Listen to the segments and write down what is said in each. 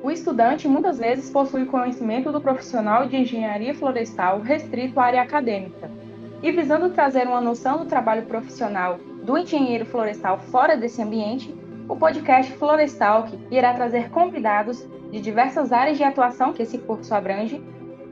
O estudante muitas vezes possui conhecimento do profissional de engenharia florestal restrito à área acadêmica. E visando trazer uma noção do trabalho profissional do engenheiro florestal fora desse ambiente, o podcast Florestalk irá trazer convidados de diversas áreas de atuação que esse curso abrange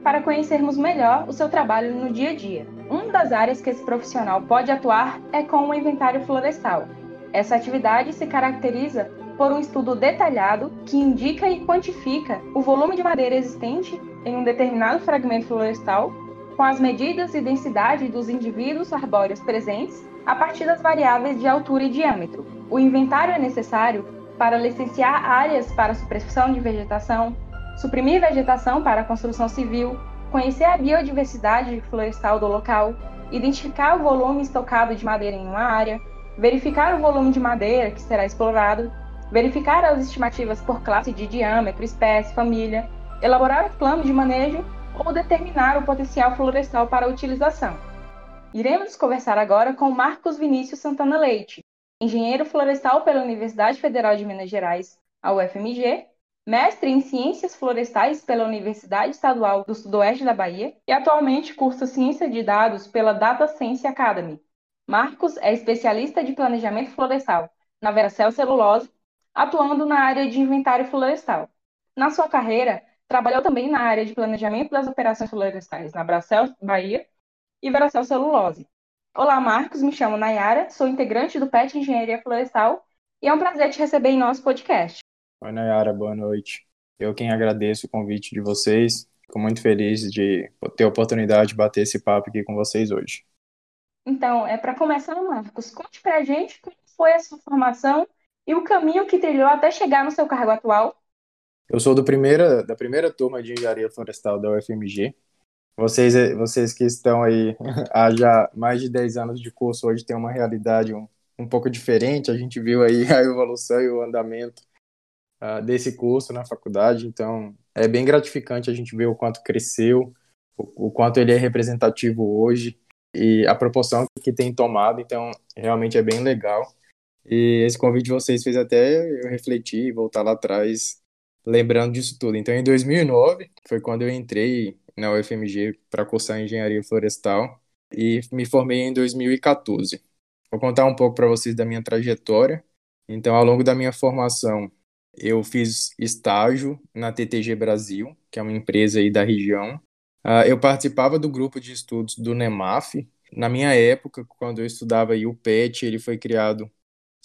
para conhecermos melhor o seu trabalho no dia a dia. Uma das áreas que esse profissional pode atuar é com o inventário florestal. Essa atividade se caracteriza por um estudo detalhado que indica e quantifica o volume de madeira existente em um determinado fragmento florestal, com as medidas e densidade dos indivíduos arbóreos presentes a partir das variáveis de altura e diâmetro. O inventário é necessário para licenciar áreas para supressão de vegetação, suprimir vegetação para construção civil, conhecer a biodiversidade florestal do local, identificar o volume estocado de madeira em uma área, verificar o volume de madeira que será explorado, verificar as estimativas por classe de diâmetro, espécie, família, elaborar o plano de manejo ou determinar o potencial florestal para utilização. Iremos conversar agora com Marcos Vinícius Santana Leite, engenheiro florestal pela Universidade Federal de Minas Gerais, a UFMG, mestre em Ciências Florestais pela Universidade Estadual do Sudoeste da Bahia e atualmente cursa Ciência de Dados pela Data Science Academy. Marcos é especialista de planejamento florestal na Veracel Celulose, atuando na área de inventário florestal. Na sua carreira, trabalhou também na área de planejamento das operações florestais na Bracel Bahia e Veracel Celulose. Olá, Marcos, me chamo Nayara, sou integrante do PET Engenharia Florestal e é um prazer te receber em nosso podcast. Oi, Nayara, boa noite. Eu quem agradeço o convite de vocês. Fico muito feliz de ter a oportunidade de bater esse papo aqui com vocês hoje. Então, é para começar, Marcos, conte para a gente como foi a sua formação e o caminho que trilhou até chegar no seu cargo atual. Eu sou do primeira, da primeira turma de engenharia florestal da UFMG, vocês, vocês que estão aí há já mais de 10 anos de curso, hoje tem uma realidade um, um pouco diferente. A gente viu aí a evolução e o andamento uh, desse curso na faculdade, então é bem gratificante a gente ver o quanto cresceu, o, o quanto ele é representativo hoje e a proporção que tem tomado, então realmente é bem legal. E esse convite de vocês fez até eu refletir e voltar lá atrás, lembrando disso tudo. Então, em 2009 foi quando eu entrei na UFMG para cursar engenharia florestal e me formei em 2014. Vou contar um pouco para vocês da minha trajetória. Então, ao longo da minha formação, eu fiz estágio na TTG Brasil, que é uma empresa aí da região. Uh, eu participava do grupo de estudos do NEMAF. Na minha época, quando eu estudava aí o PET, ele foi criado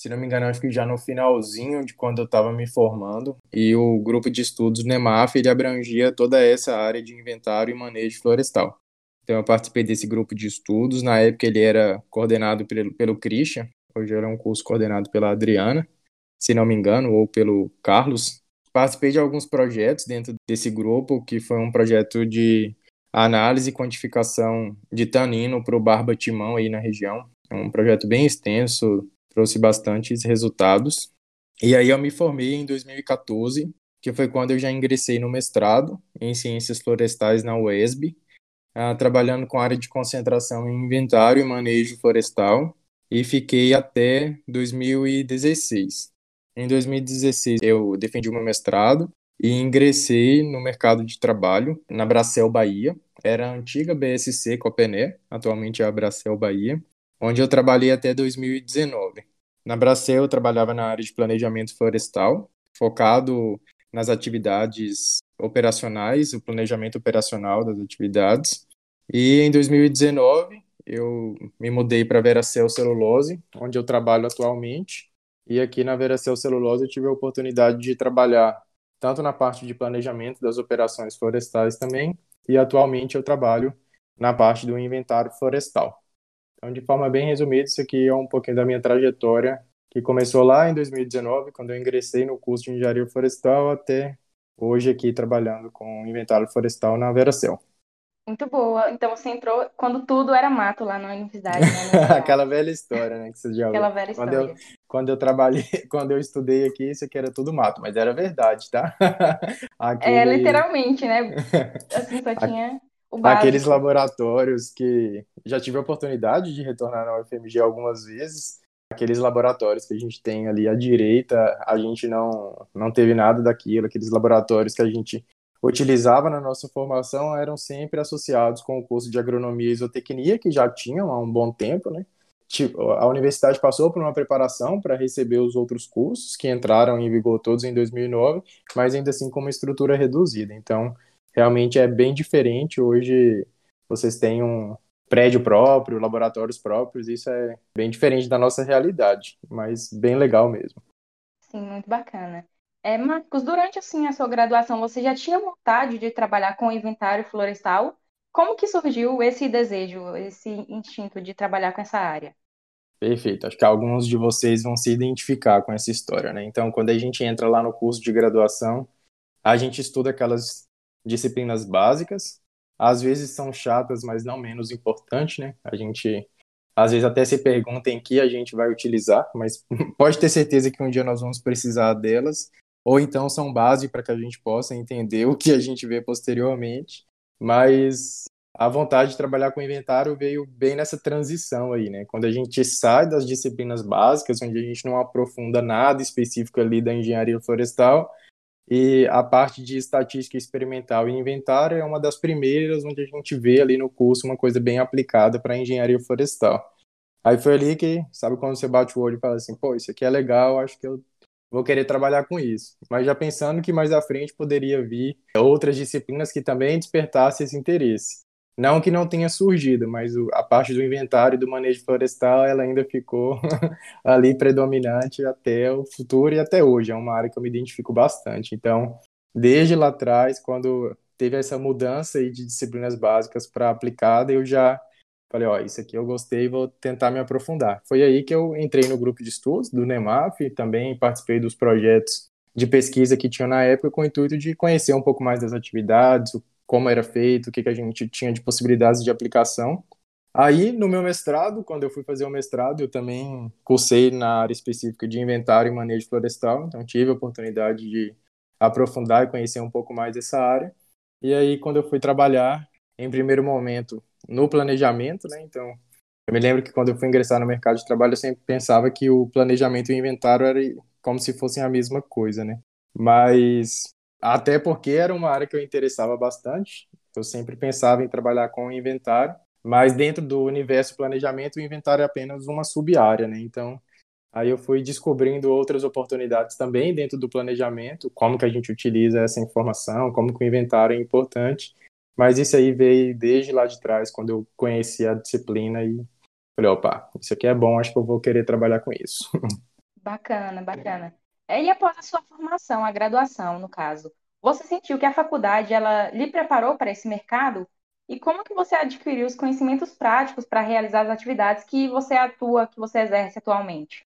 se não me engano, acho que já no finalzinho de quando eu estava me formando, e o grupo de estudos NEMAF, ele abrangia toda essa área de inventário e manejo florestal. Então eu participei desse grupo de estudos, na época ele era coordenado pelo, pelo Christian, hoje era um curso coordenado pela Adriana, se não me engano, ou pelo Carlos. Participei de alguns projetos dentro desse grupo, que foi um projeto de análise e quantificação de tanino para o barba timão aí na região. É um projeto bem extenso, trouxe bastantes resultados. E aí eu me formei em 2014, que foi quando eu já ingressei no mestrado em Ciências Florestais na UESB, uh, trabalhando com área de concentração em inventário e manejo florestal, e fiquei até 2016. Em 2016 eu defendi o meu mestrado e ingressei no mercado de trabalho na Bracel Bahia. Era a antiga BSC Copené, atualmente é a Bracel Bahia onde eu trabalhei até 2019. Na Bracel, eu trabalhava na área de planejamento florestal, focado nas atividades operacionais, o planejamento operacional das atividades. E em 2019, eu me mudei para Veracel Celulose, onde eu trabalho atualmente. E aqui na Veracel Celulose eu tive a oportunidade de trabalhar tanto na parte de planejamento das operações florestais também, e atualmente eu trabalho na parte do inventário florestal. Então, de forma bem resumida, isso aqui é um pouquinho da minha trajetória, que começou lá em 2019, quando eu ingressei no curso de Engenharia Florestal, até hoje aqui trabalhando com inventário florestal na Veracel. Muito boa. Então você entrou quando tudo era mato lá na universidade, né? Aquela velha história, né? Que você já Aquela velha quando história. Eu, quando eu trabalhei, quando eu estudei aqui, isso aqui era tudo mato, mas era verdade, tá? Aquele... É, literalmente, né? Assim, só tinha Aqueles laboratórios que já tive a oportunidade de retornar na UFMG algumas vezes. aqueles laboratórios que a gente tem ali à direita, a gente não, não teve nada daquilo, aqueles laboratórios que a gente utilizava na nossa formação eram sempre associados com o curso de agronomia e isotecnia, que já tinham há um bom tempo, né? Tipo, a universidade passou por uma preparação para receber os outros cursos, que entraram em vigor todos em 2009, mas ainda assim com uma estrutura reduzida. Então, realmente é bem diferente. Hoje, vocês têm um, prédio próprio, laboratórios próprios, isso é bem diferente da nossa realidade, mas bem legal mesmo. Sim, muito bacana. É, Marcos, durante assim a sua graduação, você já tinha vontade de trabalhar com inventário florestal? Como que surgiu esse desejo, esse instinto de trabalhar com essa área? Perfeito. Acho que alguns de vocês vão se identificar com essa história, né? Então, quando a gente entra lá no curso de graduação, a gente estuda aquelas disciplinas básicas, às vezes são chatas, mas não menos importante, né? A gente às vezes até se pergunta em que a gente vai utilizar, mas pode ter certeza que um dia nós vamos precisar delas, ou então são base para que a gente possa entender o que a gente vê posteriormente. Mas a vontade de trabalhar com inventário veio bem nessa transição aí, né? Quando a gente sai das disciplinas básicas, onde a gente não aprofunda nada específico ali da engenharia florestal, e a parte de estatística experimental e inventário é uma das primeiras onde a gente vê ali no curso uma coisa bem aplicada para engenharia florestal. Aí foi ali que, sabe, quando você bate o olho e fala assim, pô, isso aqui é legal, acho que eu vou querer trabalhar com isso. Mas já pensando que mais à frente poderia vir outras disciplinas que também despertassem esse interesse. Não que não tenha surgido, mas a parte do inventário e do manejo florestal, ela ainda ficou ali predominante até o futuro e até hoje. É uma área que eu me identifico bastante. Então, desde lá atrás, quando teve essa mudança aí de disciplinas básicas para aplicada, eu já falei, ó, isso aqui eu gostei, vou tentar me aprofundar. Foi aí que eu entrei no grupo de estudos do NEMAF, também participei dos projetos de pesquisa que tinha na época com o intuito de conhecer um pouco mais das atividades, como era feito, o que, que a gente tinha de possibilidades de aplicação. Aí, no meu mestrado, quando eu fui fazer o mestrado, eu também cursei na área específica de inventário e manejo florestal, então tive a oportunidade de aprofundar e conhecer um pouco mais essa área. E aí, quando eu fui trabalhar, em primeiro momento, no planejamento, né? Então, eu me lembro que quando eu fui ingressar no mercado de trabalho, eu sempre pensava que o planejamento e o inventário era como se fossem a mesma coisa, né? Mas até porque era uma área que eu interessava bastante. Eu sempre pensava em trabalhar com inventário, mas dentro do universo planejamento, o inventário é apenas uma sub-área, né? Então, aí eu fui descobrindo outras oportunidades também dentro do planejamento, como que a gente utiliza essa informação, como que o inventário é importante. Mas isso aí veio desde lá de trás, quando eu conheci a disciplina e falei, opa, isso aqui é bom, acho que eu vou querer trabalhar com isso. Bacana, bacana. É, e após a sua formação, a graduação, no caso, você sentiu que a faculdade ela lhe preparou para esse mercado? E como que você adquiriu os conhecimentos práticos para realizar as atividades que você atua, que você exerce atualmente?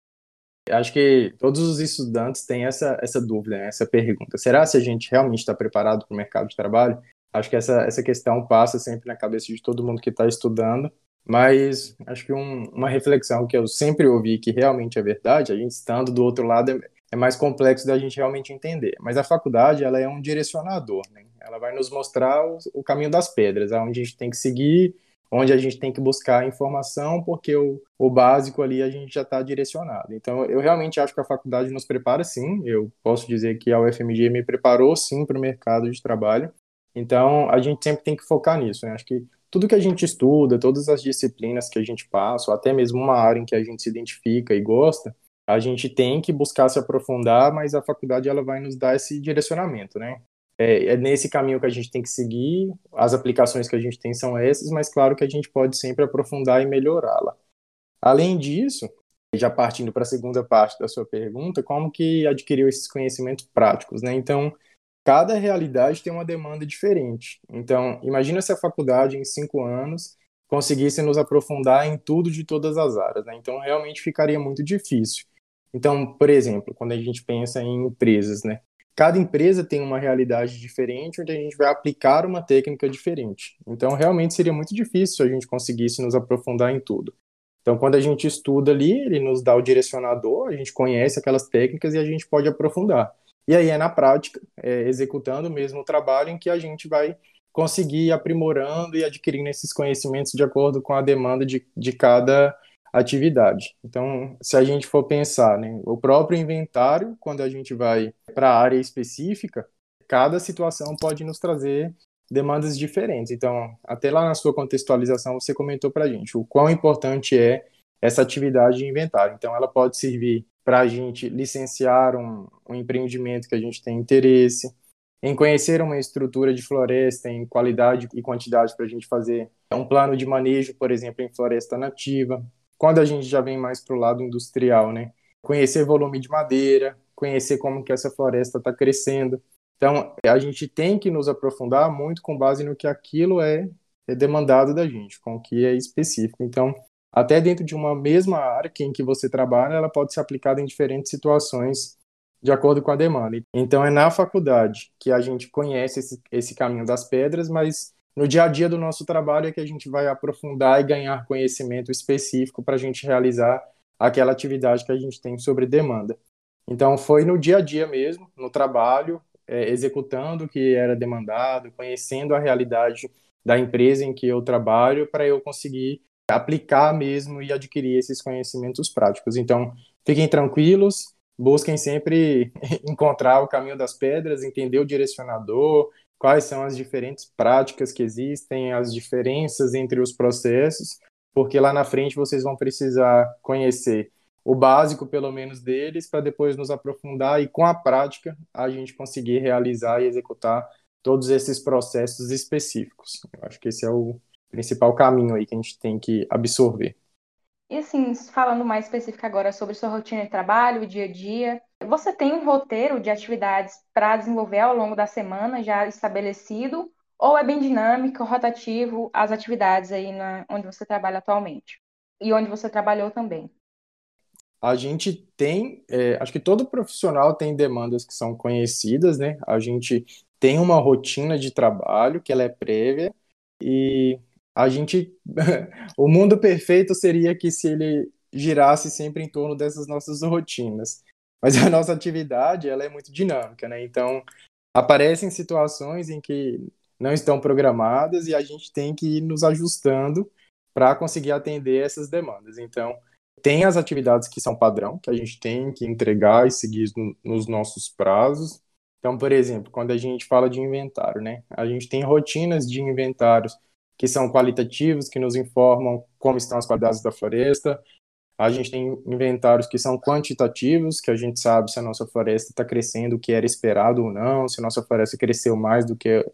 Acho que todos os estudantes têm essa, essa dúvida, né? essa pergunta. Será se a gente realmente está preparado para o mercado de trabalho? Acho que essa, essa questão passa sempre na cabeça de todo mundo que está estudando. Mas acho que um, uma reflexão que eu sempre ouvi que realmente é verdade, a gente estando do outro lado, é, mais complexo da gente realmente entender. Mas a faculdade, ela é um direcionador, né? Ela vai nos mostrar o, o caminho das pedras, aonde a gente tem que seguir, onde a gente tem que buscar informação, porque o, o básico ali a gente já está direcionado. Então, eu realmente acho que a faculdade nos prepara sim. Eu posso dizer que a UFMG me preparou sim para o mercado de trabalho. Então, a gente sempre tem que focar nisso. Né? Acho que tudo que a gente estuda, todas as disciplinas que a gente passa, ou até mesmo uma área em que a gente se identifica e gosta, a gente tem que buscar se aprofundar, mas a faculdade ela vai nos dar esse direcionamento, né? É, é nesse caminho que a gente tem que seguir, as aplicações que a gente tem são essas, mas claro que a gente pode sempre aprofundar e melhorá-la. Além disso, já partindo para a segunda parte da sua pergunta, como que adquiriu esses conhecimentos práticos, né? Então, cada realidade tem uma demanda diferente. Então, imagina se a faculdade, em cinco anos, conseguisse nos aprofundar em tudo de todas as áreas, né? Então, realmente ficaria muito difícil. Então, por exemplo, quando a gente pensa em empresas, né? Cada empresa tem uma realidade diferente, onde a gente vai aplicar uma técnica diferente. Então, realmente seria muito difícil se a gente conseguisse nos aprofundar em tudo. Então, quando a gente estuda ali, ele nos dá o direcionador, a gente conhece aquelas técnicas e a gente pode aprofundar. E aí é na prática, é, executando o mesmo trabalho, em que a gente vai conseguir ir aprimorando e adquirindo esses conhecimentos de acordo com a demanda de, de cada atividade. Então, se a gente for pensar, né, o próprio inventário, quando a gente vai para a área específica, cada situação pode nos trazer demandas diferentes. Então, até lá na sua contextualização, você comentou para a gente o quão importante é essa atividade de inventário. Então, ela pode servir para a gente licenciar um, um empreendimento que a gente tem interesse, em conhecer uma estrutura de floresta em qualidade e quantidade para a gente fazer um plano de manejo, por exemplo, em floresta nativa. Quando a gente já vem mais para o lado industrial, né? Conhecer volume de madeira, conhecer como que essa floresta está crescendo. Então, a gente tem que nos aprofundar muito com base no que aquilo é, é demandado da gente, com o que é específico. Então, até dentro de uma mesma área em que você trabalha, ela pode ser aplicada em diferentes situações de acordo com a demanda. Então, é na faculdade que a gente conhece esse, esse caminho das pedras, mas no dia a dia do nosso trabalho é que a gente vai aprofundar e ganhar conhecimento específico para a gente realizar aquela atividade que a gente tem sobre demanda. Então, foi no dia a dia mesmo, no trabalho, é, executando o que era demandado, conhecendo a realidade da empresa em que eu trabalho, para eu conseguir aplicar mesmo e adquirir esses conhecimentos práticos. Então, fiquem tranquilos, busquem sempre encontrar o caminho das pedras, entender o direcionador, quais são as diferentes práticas que existem, as diferenças entre os processos, porque lá na frente vocês vão precisar conhecer o básico, pelo menos, deles, para depois nos aprofundar e, com a prática, a gente conseguir realizar e executar todos esses processos específicos. Eu acho que esse é o principal caminho aí que a gente tem que absorver. E assim, falando mais específico agora sobre sua rotina de trabalho, o dia a dia, você tem um roteiro de atividades para desenvolver ao longo da semana já estabelecido, ou é bem dinâmico, rotativo as atividades aí na, onde você trabalha atualmente e onde você trabalhou também? A gente tem, é, acho que todo profissional tem demandas que são conhecidas, né? A gente tem uma rotina de trabalho que ela é prévia e a gente o mundo perfeito seria que se ele girasse sempre em torno dessas nossas rotinas. Mas a nossa atividade ela é muito dinâmica né? Então aparecem situações em que não estão programadas e a gente tem que ir nos ajustando para conseguir atender essas demandas. Então tem as atividades que são padrão que a gente tem que entregar e seguir no, nos nossos prazos. Então por exemplo quando a gente fala de inventário né? A gente tem rotinas de inventários que são qualitativos, que nos informam como estão as qualidades da floresta. A gente tem inventários que são quantitativos, que a gente sabe se a nossa floresta está crescendo o que era esperado ou não, se a nossa floresta cresceu mais do que,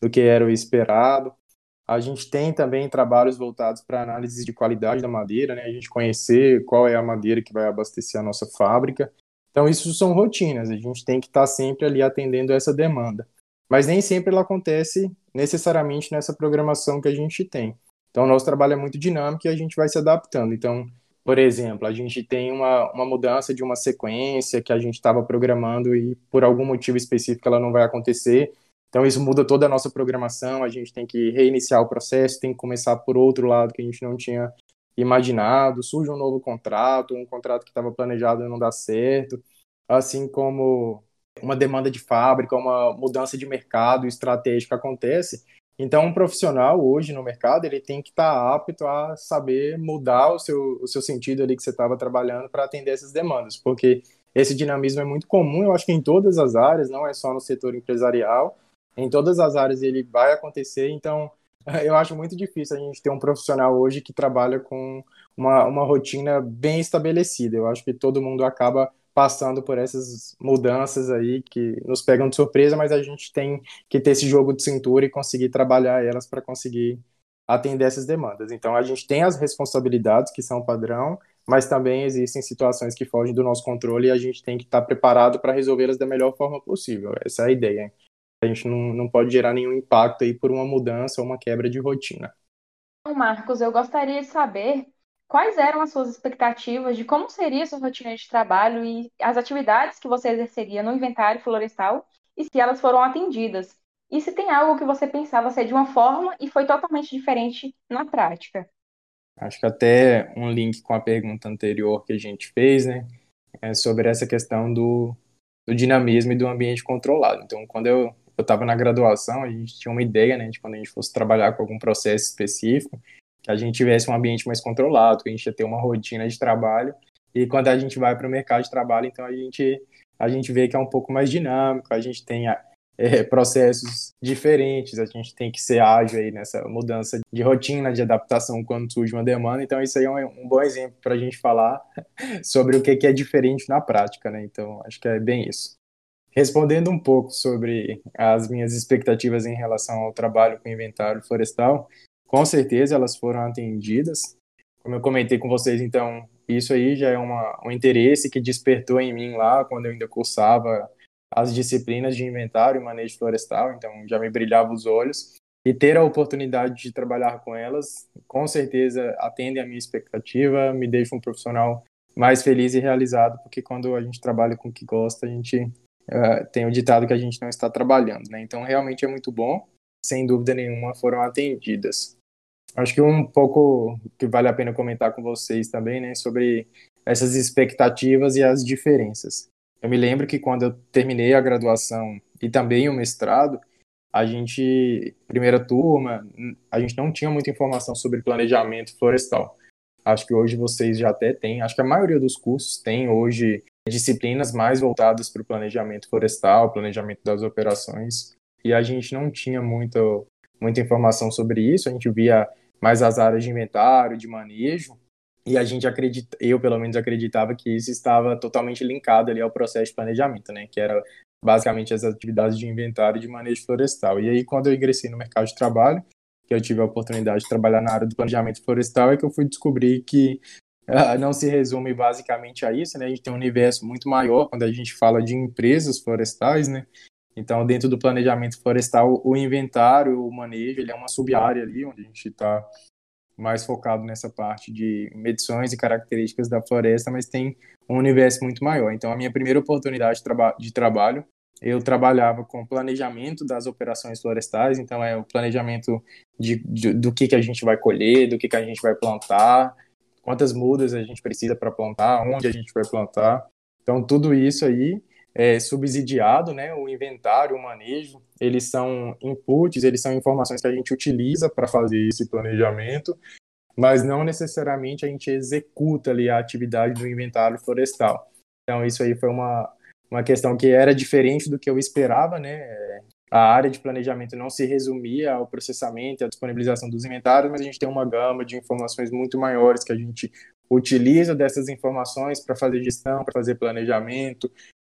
do que era o esperado. A gente tem também trabalhos voltados para análise de qualidade da madeira, né? a gente conhecer qual é a madeira que vai abastecer a nossa fábrica. Então, isso são rotinas, a gente tem que estar tá sempre ali atendendo essa demanda. Mas nem sempre ela acontece necessariamente nessa programação que a gente tem. Então, o nosso trabalho é muito dinâmico e a gente vai se adaptando. Então, por exemplo, a gente tem uma, uma mudança de uma sequência que a gente estava programando e por algum motivo específico ela não vai acontecer. Então, isso muda toda a nossa programação, a gente tem que reiniciar o processo, tem que começar por outro lado que a gente não tinha imaginado, surge um novo contrato, um contrato que estava planejado e não dá certo, assim como uma demanda de fábrica, uma mudança de mercado estratégica acontece. Então, um profissional hoje no mercado ele tem que estar tá apto a saber mudar o seu, o seu sentido ali que você estava trabalhando para atender essas demandas, porque esse dinamismo é muito comum, eu acho que em todas as áreas, não é só no setor empresarial, em todas as áreas ele vai acontecer. Então, eu acho muito difícil a gente ter um profissional hoje que trabalha com uma, uma rotina bem estabelecida. Eu acho que todo mundo acaba passando por essas mudanças aí que nos pegam de surpresa, mas a gente tem que ter esse jogo de cintura e conseguir trabalhar elas para conseguir atender essas demandas. Então a gente tem as responsabilidades que são padrão, mas também existem situações que fogem do nosso controle e a gente tem que estar preparado para resolvê-las da melhor forma possível. Essa é a ideia. A gente não, não pode gerar nenhum impacto aí por uma mudança ou uma quebra de rotina. Marcos, eu gostaria de saber quais eram as suas expectativas de como seria sua rotina de trabalho e as atividades que você exerceria no inventário florestal e se elas foram atendidas. E se tem algo que você pensava ser de uma forma e foi totalmente diferente na prática. Acho que até um link com a pergunta anterior que a gente fez, né? É sobre essa questão do, do dinamismo e do ambiente controlado. Então, quando eu estava na graduação, a gente tinha uma ideia, né, de quando a gente fosse trabalhar com algum processo específico, que a gente tivesse um ambiente mais controlado, que a gente ia ter uma rotina de trabalho. E quando a gente vai para o mercado de trabalho, então a gente a gente vê que é um pouco mais dinâmico, a gente tem é, processos diferentes, a gente tem que ser ágil aí nessa mudança de rotina, de adaptação quando surge uma demanda. Então, isso aí é um, um bom exemplo para a gente falar sobre o que, que é diferente na prática, né? Então, acho que é bem isso. Respondendo um pouco sobre as minhas expectativas em relação ao trabalho com inventário florestal, com certeza elas foram atendidas. Como eu comentei com vocês, então, isso aí já é uma, um interesse que despertou em mim lá quando eu ainda cursava as disciplinas de inventário e manejo florestal, então já me brilhava os olhos. E ter a oportunidade de trabalhar com elas, com certeza atende a minha expectativa, me deixa um profissional mais feliz e realizado, porque quando a gente trabalha com o que gosta, a gente uh, tem o ditado que a gente não está trabalhando, né? Então realmente é muito bom, sem dúvida nenhuma foram atendidas. Acho que um pouco que vale a pena comentar com vocês também, né, sobre essas expectativas e as diferenças. Eu me lembro que quando eu terminei a graduação e também o mestrado, a gente, primeira turma, a gente não tinha muita informação sobre planejamento florestal. Acho que hoje vocês já até têm, acho que a maioria dos cursos tem hoje disciplinas mais voltadas para o planejamento florestal, planejamento das operações, e a gente não tinha muito, muita informação sobre isso, a gente via mais as áreas de inventário, de manejo, e a gente acredita, eu pelo menos acreditava que isso estava totalmente linkado ali ao processo de planejamento, né, que era basicamente as atividades de inventário e de manejo florestal. E aí quando eu ingressei no mercado de trabalho, que eu tive a oportunidade de trabalhar na área do planejamento florestal, é que eu fui descobrir que uh, não se resume basicamente a isso, né? A gente tem um universo muito maior quando a gente fala de empresas florestais, né? Então, dentro do planejamento florestal, o inventário, o manejo, ele é uma sub-área ali, onde a gente está mais focado nessa parte de medições e características da floresta, mas tem um universo muito maior. Então, a minha primeira oportunidade de, traba de trabalho, eu trabalhava com planejamento das operações florestais, então é o planejamento de, de, do que, que a gente vai colher, do que, que a gente vai plantar, quantas mudas a gente precisa para plantar, onde a gente vai plantar. Então, tudo isso aí é subsidiado, né? O inventário, o manejo, eles são inputs, eles são informações que a gente utiliza para fazer esse planejamento, mas não necessariamente a gente executa ali a atividade do inventário florestal. Então, isso aí foi uma, uma questão que era diferente do que eu esperava, né? A área de planejamento não se resumia ao processamento, à disponibilização dos inventários, mas a gente tem uma gama de informações muito maiores que a gente utiliza dessas informações para fazer gestão, para fazer planejamento,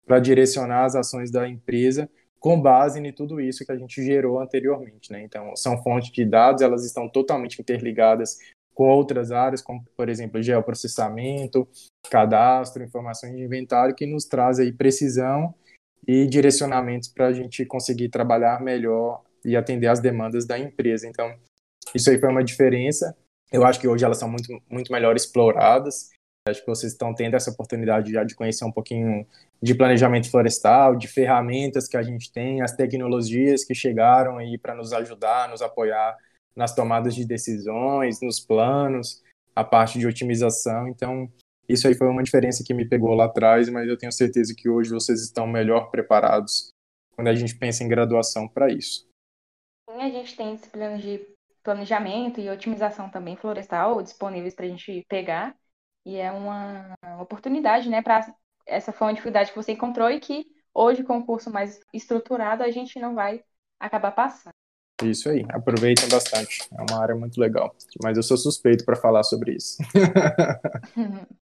para direcionar as ações da empresa com base em tudo isso que a gente gerou anteriormente, né? Então, são fontes de dados, elas estão totalmente interligadas com outras áreas, como, por exemplo, geoprocessamento, cadastro, informações de inventário, que nos traz aí precisão e direcionamentos para a gente conseguir trabalhar melhor e atender às demandas da empresa. Então, isso aí foi uma diferença. Eu acho que hoje elas são muito, muito melhor exploradas. Acho que vocês estão tendo essa oportunidade já de conhecer um pouquinho de planejamento florestal, de ferramentas que a gente tem, as tecnologias que chegaram aí para nos ajudar, nos apoiar nas tomadas de decisões, nos planos, a parte de otimização. Então, isso aí foi uma diferença que me pegou lá atrás, mas eu tenho certeza que hoje vocês estão melhor preparados quando a gente pensa em graduação para isso. Sim, a gente tem disciplinas de planejamento e otimização também florestal disponíveis para a gente pegar. E é uma oportunidade, né, para essa foi uma dificuldade que você encontrou e que hoje, com o curso mais estruturado, a gente não vai acabar passando. Isso aí, aproveitem bastante. É uma área muito legal. Mas eu sou suspeito para falar sobre isso.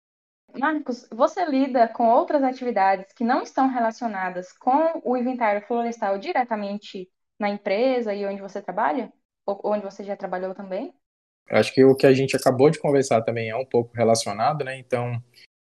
Marcos, você lida com outras atividades que não estão relacionadas com o inventário florestal diretamente na empresa e onde você trabalha? Ou onde você já trabalhou também? Acho que o que a gente acabou de conversar também é um pouco relacionado, né? Então,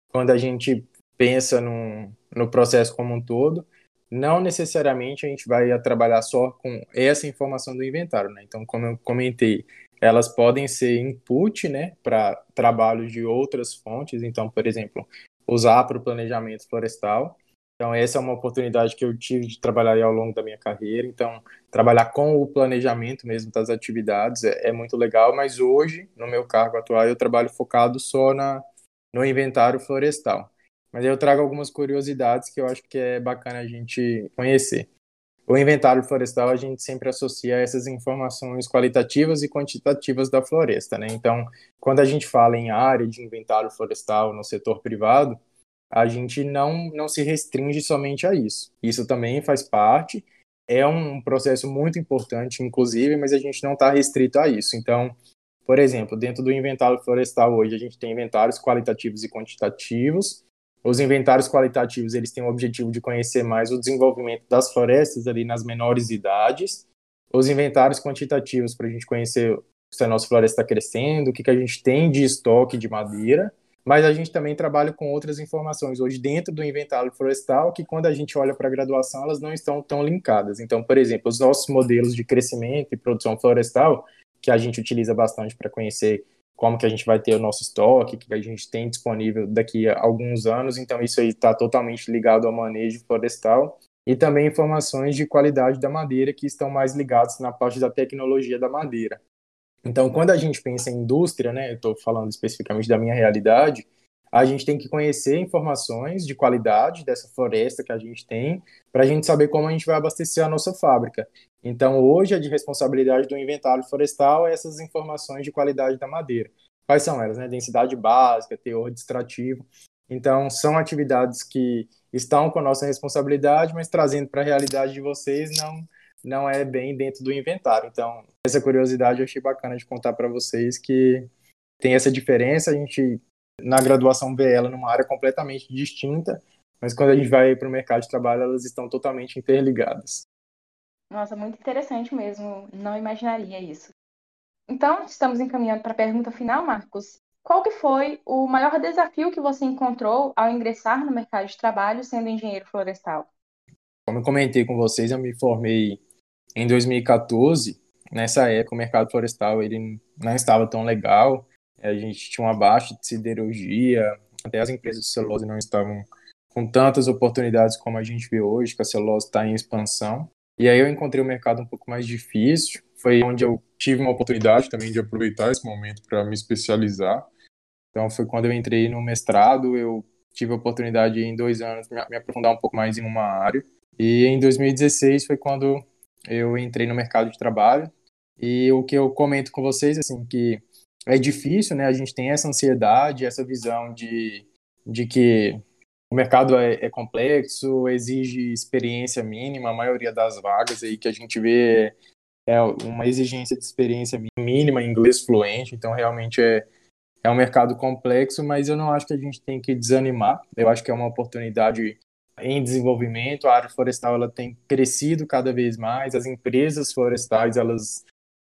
quando a gente pensa no, no processo como um todo, não necessariamente a gente vai trabalhar só com essa informação do inventário, né? Então, como eu comentei, elas podem ser input, né, para trabalhos de outras fontes. Então, por exemplo, usar para o planejamento florestal. Então, essa é uma oportunidade que eu tive de trabalhar ao longo da minha carreira. Então, trabalhar com o planejamento mesmo das atividades é, é muito legal. Mas hoje, no meu cargo atual, eu trabalho focado só na, no inventário florestal. Mas eu trago algumas curiosidades que eu acho que é bacana a gente conhecer. o inventário florestal a gente sempre associa essas informações qualitativas e quantitativas da floresta, né? Então, quando a gente fala em área de inventário florestal no setor privado, a gente não, não se restringe somente a isso. Isso também faz parte, é um processo muito importante, inclusive, mas a gente não está restrito a isso. Então, por exemplo, dentro do inventário florestal hoje, a gente tem inventários qualitativos e quantitativos. Os inventários qualitativos, eles têm o objetivo de conhecer mais o desenvolvimento das florestas ali nas menores idades. Os inventários quantitativos, para a gente conhecer se a nossa floresta está crescendo, o que, que a gente tem de estoque de madeira mas a gente também trabalha com outras informações hoje dentro do inventário florestal que quando a gente olha para a graduação elas não estão tão linkadas. Então, por exemplo, os nossos modelos de crescimento e produção florestal que a gente utiliza bastante para conhecer como que a gente vai ter o nosso estoque, que a gente tem disponível daqui a alguns anos, então isso aí está totalmente ligado ao manejo florestal e também informações de qualidade da madeira que estão mais ligadas na parte da tecnologia da madeira. Então, quando a gente pensa em indústria, né, eu estou falando especificamente da minha realidade, a gente tem que conhecer informações de qualidade dessa floresta que a gente tem, para a gente saber como a gente vai abastecer a nossa fábrica. Então, hoje, a de responsabilidade do inventário florestal é essas informações de qualidade da madeira. Quais são elas? Né? Densidade básica, teor distrativo. Então, são atividades que estão com a nossa responsabilidade, mas trazendo para a realidade de vocês, não, não é bem dentro do inventário. Então, essa curiosidade eu achei bacana de contar para vocês que tem essa diferença. A gente, na graduação, vê ela numa área completamente distinta, mas quando a gente vai para o mercado de trabalho, elas estão totalmente interligadas. Nossa, muito interessante mesmo. Não imaginaria isso. Então, estamos encaminhando para a pergunta final, Marcos. Qual que foi o maior desafio que você encontrou ao ingressar no mercado de trabalho sendo engenheiro florestal? Como eu comentei com vocês, eu me formei em 2014, nessa época, o mercado florestal ele não estava tão legal. A gente tinha uma baixa de siderurgia, até as empresas de celulose não estavam com tantas oportunidades como a gente vê hoje, que a celulose está em expansão. E aí eu encontrei o um mercado um pouco mais difícil. Foi onde eu tive uma oportunidade também de aproveitar esse momento para me especializar. Então foi quando eu entrei no mestrado, eu tive a oportunidade em dois anos me aprofundar um pouco mais em uma área. E em 2016 foi quando eu entrei no mercado de trabalho. E o que eu comento com vocês assim que é difícil, né? A gente tem essa ansiedade, essa visão de, de que o mercado é, é complexo, exige experiência mínima, a maioria das vagas aí que a gente vê é uma exigência de experiência mínima, inglês fluente, então realmente é, é um mercado complexo, mas eu não acho que a gente tem que desanimar, eu acho que é uma oportunidade em desenvolvimento, a área florestal ela tem crescido cada vez mais, as empresas florestais elas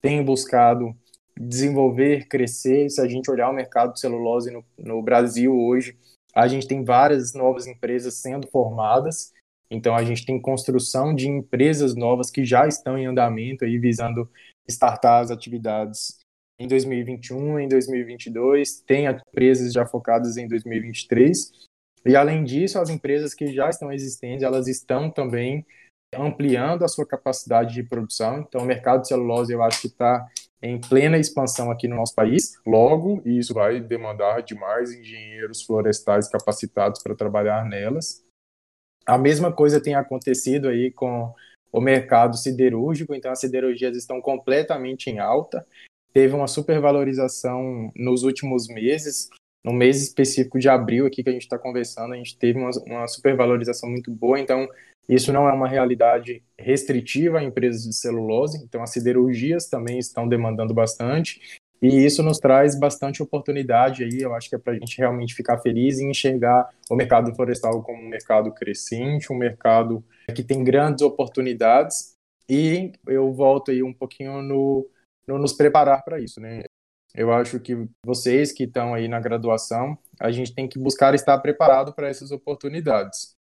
têm buscado desenvolver, crescer. Se a gente olhar o mercado de celulose no, no Brasil hoje, a gente tem várias novas empresas sendo formadas. Então a gente tem construção de empresas novas que já estão em andamento aí visando startar as atividades em 2021, em 2022, tem empresas já focadas em 2023 e além disso, as empresas que já estão existentes, elas estão também ampliando a sua capacidade de produção. Então, o mercado de celulose, eu acho que está em plena expansão aqui no nosso país. Logo, isso vai demandar de mais engenheiros florestais capacitados para trabalhar nelas. A mesma coisa tem acontecido aí com o mercado siderúrgico, então as siderurgias estão completamente em alta. Teve uma supervalorização nos últimos meses, no mês específico de abril aqui que a gente está conversando, a gente teve uma, uma supervalorização muito boa, então isso não é uma realidade restritiva a empresas de celulose, então as siderurgias também estão demandando bastante, e isso nos traz bastante oportunidade aí, eu acho que é para a gente realmente ficar feliz e enxergar o mercado florestal como um mercado crescente, um mercado que tem grandes oportunidades, e eu volto aí um pouquinho no, no nos preparar para isso, né? Eu acho que vocês que estão aí na graduação, a gente tem que buscar estar preparado para essas oportunidades.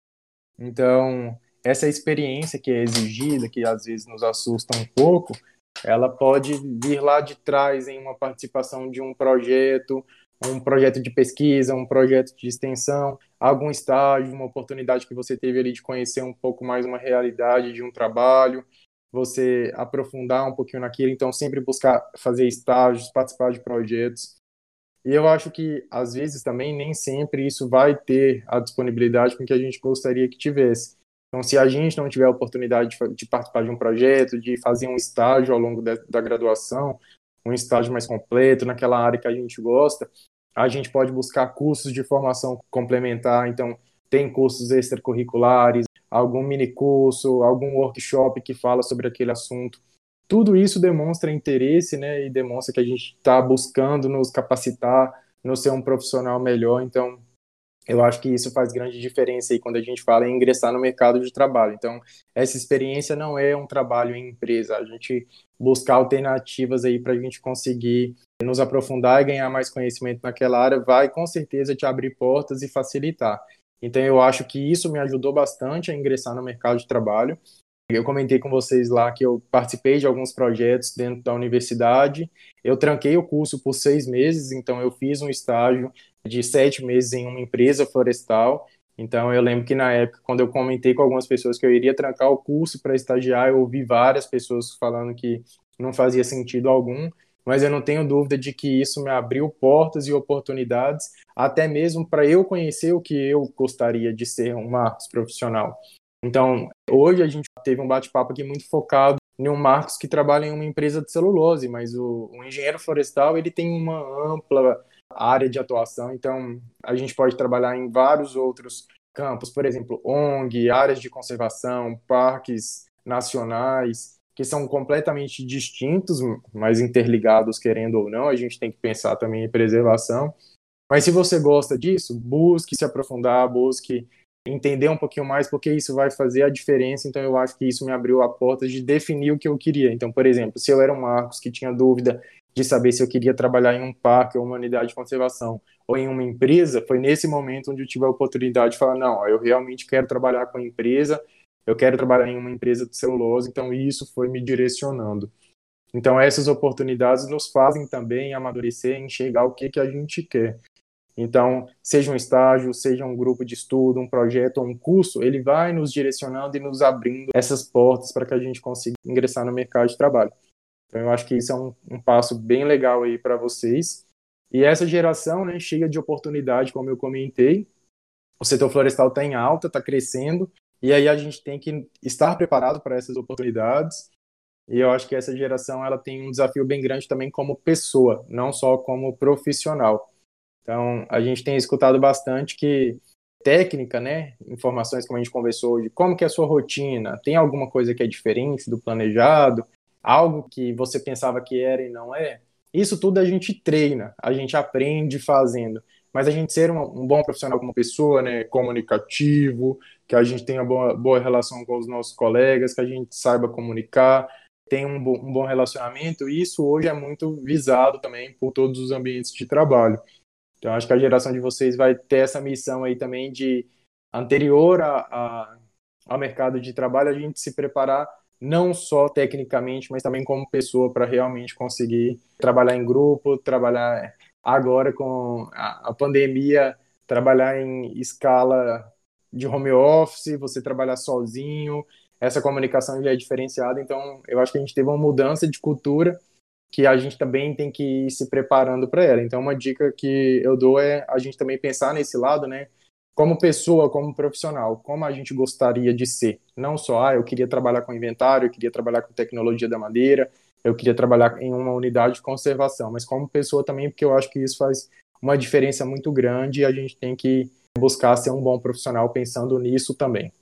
Então, essa experiência que é exigida, que às vezes nos assusta um pouco, ela pode vir lá de trás em uma participação de um projeto, um projeto de pesquisa, um projeto de extensão, algum estágio, uma oportunidade que você teve ali de conhecer um pouco mais uma realidade de um trabalho você aprofundar um pouquinho naquilo, então sempre buscar fazer estágios, participar de projetos. E eu acho que às vezes também nem sempre isso vai ter a disponibilidade com que a gente gostaria que tivesse. Então, se a gente não tiver a oportunidade de, de participar de um projeto, de fazer um estágio ao longo de, da graduação, um estágio mais completo naquela área que a gente gosta, a gente pode buscar cursos de formação complementar. Então, tem cursos extracurriculares, algum mini curso, algum workshop que fala sobre aquele assunto. Tudo isso demonstra interesse, né, e demonstra que a gente está buscando nos capacitar, nos ser um profissional melhor. Então, eu acho que isso faz grande diferença aí quando a gente fala em ingressar no mercado de trabalho. Então, essa experiência não é um trabalho em empresa, a gente buscar alternativas aí para a gente conseguir nos aprofundar e ganhar mais conhecimento naquela área vai com certeza te abrir portas e facilitar. Então, eu acho que isso me ajudou bastante a ingressar no mercado de trabalho. Eu comentei com vocês lá que eu participei de alguns projetos dentro da universidade. Eu tranquei o curso por seis meses, então eu fiz um estágio de sete meses em uma empresa florestal. Então eu lembro que na época, quando eu comentei com algumas pessoas que eu iria trancar o curso para estagiar, eu ouvi várias pessoas falando que não fazia sentido algum, mas eu não tenho dúvida de que isso me abriu portas e oportunidades, até mesmo para eu conhecer o que eu gostaria de ser um Marcos profissional. Então, hoje a gente teve um bate-papo aqui muito focado em um Marcos que trabalha em uma empresa de celulose, mas o, o engenheiro florestal ele tem uma ampla área de atuação, então a gente pode trabalhar em vários outros campos, por exemplo, ONG, áreas de conservação, parques nacionais, que são completamente distintos, mas interligados, querendo ou não, a gente tem que pensar também em preservação. Mas se você gosta disso, busque se aprofundar, busque entender um pouquinho mais, porque isso vai fazer a diferença. Então, eu acho que isso me abriu a porta de definir o que eu queria. Então, por exemplo, se eu era um Marcos que tinha dúvida de saber se eu queria trabalhar em um parque ou uma unidade de conservação ou em uma empresa, foi nesse momento onde eu tive a oportunidade de falar: não, eu realmente quero trabalhar com a empresa, eu quero trabalhar em uma empresa de celulose, então isso foi me direcionando. Então, essas oportunidades nos fazem também amadurecer, enxergar o que, que a gente quer. Então, seja um estágio, seja um grupo de estudo, um projeto ou um curso, ele vai nos direcionando e nos abrindo essas portas para que a gente consiga ingressar no mercado de trabalho. Então, eu acho que isso é um, um passo bem legal aí para vocês. E essa geração, né, de oportunidade, como eu comentei, o setor florestal está em alta, está crescendo, e aí a gente tem que estar preparado para essas oportunidades. E eu acho que essa geração ela tem um desafio bem grande também como pessoa, não só como profissional. Então, a gente tem escutado bastante que técnica, né, informações como a gente conversou hoje, como que é a sua rotina, tem alguma coisa que é diferente do planejado, algo que você pensava que era e não é, isso tudo a gente treina, a gente aprende fazendo. Mas a gente ser um, um bom profissional como pessoa, né, comunicativo, que a gente tenha boa, boa relação com os nossos colegas, que a gente saiba comunicar, tenha um, bo um bom relacionamento, isso hoje é muito visado também por todos os ambientes de trabalho. Então, acho que a geração de vocês vai ter essa missão aí também de, anterior a, a, ao mercado de trabalho, a gente se preparar não só tecnicamente, mas também como pessoa para realmente conseguir trabalhar em grupo, trabalhar agora com a, a pandemia, trabalhar em escala de home office, você trabalhar sozinho, essa comunicação já é diferenciada, então eu acho que a gente teve uma mudança de cultura que a gente também tem que ir se preparando para ela. Então, uma dica que eu dou é a gente também pensar nesse lado, né? Como pessoa, como profissional, como a gente gostaria de ser. Não só, ah, eu queria trabalhar com inventário, eu queria trabalhar com tecnologia da madeira, eu queria trabalhar em uma unidade de conservação, mas como pessoa também, porque eu acho que isso faz uma diferença muito grande e a gente tem que buscar ser um bom profissional pensando nisso também.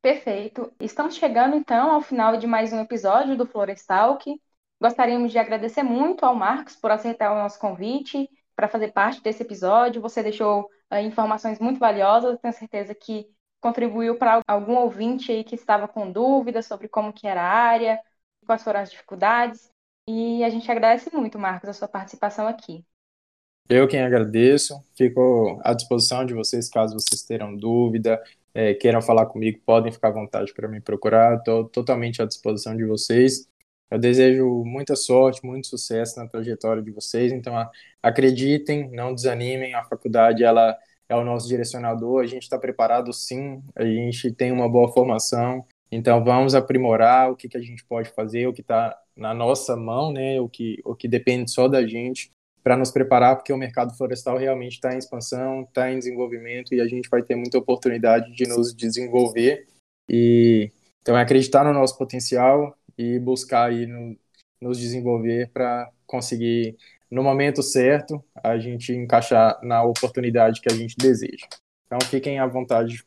Perfeito. Estamos chegando então ao final de mais um episódio do Florestalk. Gostaríamos de agradecer muito ao Marcos por aceitar o nosso convite para fazer parte desse episódio. Você deixou uh, informações muito valiosas, tenho certeza que contribuiu para algum ouvinte aí que estava com dúvidas sobre como que era a área, quais foram as dificuldades. E a gente agradece muito, Marcos, a sua participação aqui. Eu quem agradeço, fico à disposição de vocês caso vocês tenham dúvida, é, queiram falar comigo, podem ficar à vontade para me procurar, estou totalmente à disposição de vocês. Eu desejo muita sorte, muito sucesso na trajetória de vocês. Então, acreditem, não desanimem. A faculdade ela é o nosso direcionador. A gente está preparado, sim. A gente tem uma boa formação. Então, vamos aprimorar o que, que a gente pode fazer, o que está na nossa mão, né? O que, o que depende só da gente para nos preparar, porque o mercado florestal realmente está em expansão, está em desenvolvimento e a gente vai ter muita oportunidade de nos desenvolver E então é acreditar no nosso potencial e buscar aí no, nos desenvolver para conseguir no momento certo a gente encaixar na oportunidade que a gente deseja. Então fiquem à vontade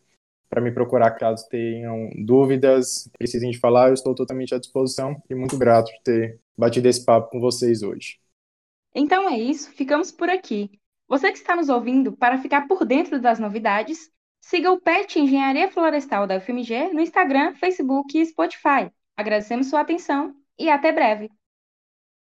para me procurar caso tenham dúvidas, precisem de falar, eu estou totalmente à disposição e muito grato por ter batido esse papo com vocês hoje. Então é isso, ficamos por aqui. Você que está nos ouvindo, para ficar por dentro das novidades, siga o PET Engenharia Florestal da UFMG no Instagram, Facebook e Spotify. Agradecemos sua atenção e até breve!